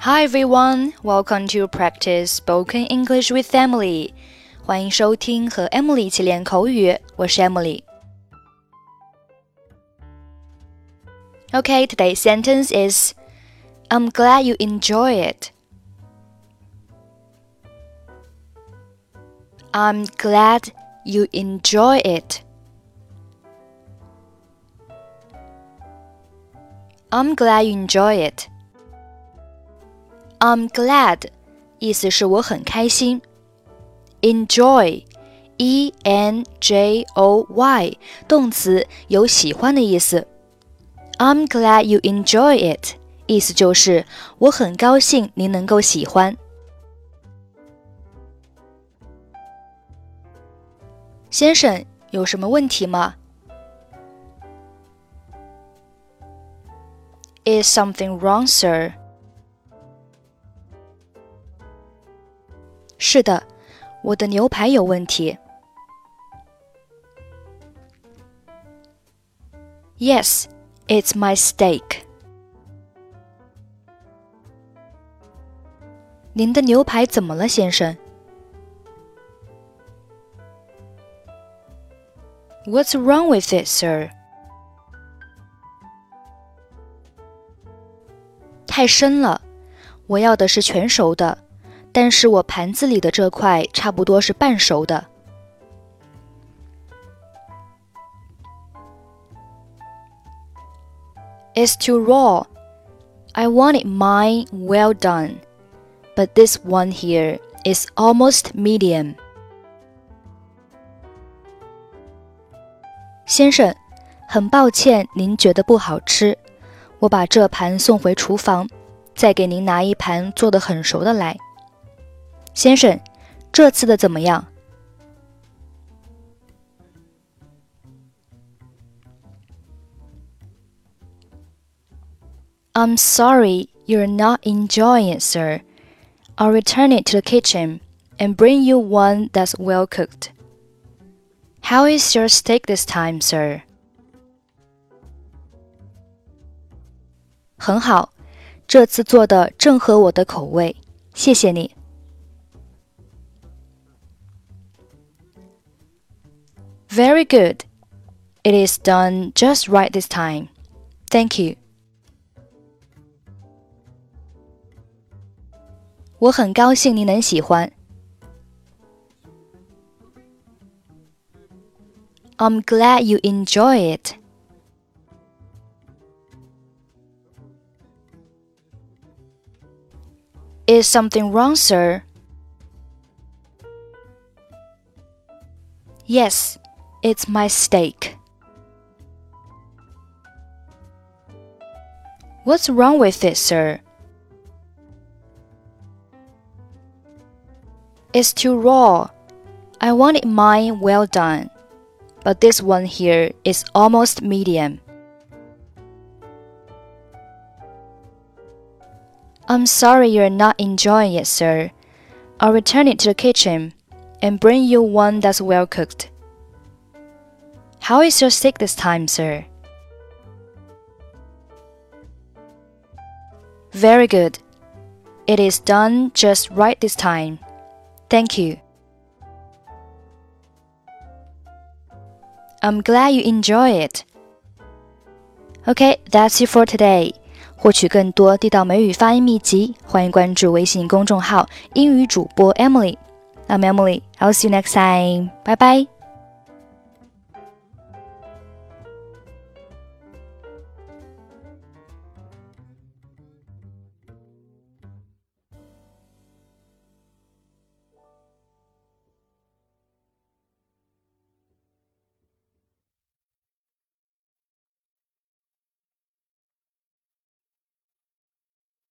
Hi everyone, welcome to practice spoken English with Emily. 欢迎收听和 Emily 一起练口语，我是 Emily。Okay, today's sentence is I'm glad you enjoy it. I'm glad you enjoy it. I'm glad you enjoy it. I'm glad 意思是我很开心。Enjoy, E N J O Y 动词有喜欢的意思。I'm glad you enjoy it 意思就是我很高兴您能够喜欢。先生，有什么问题吗？Is something wrong, sir? 是的，我的牛排有问题。Yes, it's my steak. 您的牛排怎么了，先生？What's wrong with it, sir? 太深了，我要的是全熟的。但是我盘子里的这块差不多是半熟的。It's too raw. I wanted mine well done, but this one here is almost medium. 先生，很抱歉您觉得不好吃，我把这盘送回厨房，再给您拿一盘做的很熟的来。先生，这次的怎么样？I'm sorry you're not enjoying it, sir. I'll return it to the kitchen and bring you one that's well cooked. How is your steak this time, sir? 很好，这次做的正合我的口味，谢谢你。 Very good. It is done just right this time. Thank you. 我很高兴你能喜欢。I'm glad you enjoy it. Is something wrong, sir? Yes. It's my steak. What's wrong with it, sir? It's too raw. I wanted mine well done, but this one here is almost medium. I'm sorry you're not enjoying it, sir. I'll return it to the kitchen and bring you one that's well cooked. How is your steak this time, sir? Very good. It is done just right this time. Thank you. I'm glad you enjoy it. Okay, that's it for today. 获取更多地道美语发音秘籍，欢迎关注微信公众号“英语主播 Emily”。I'm Emily. I'll see you next time. Bye bye.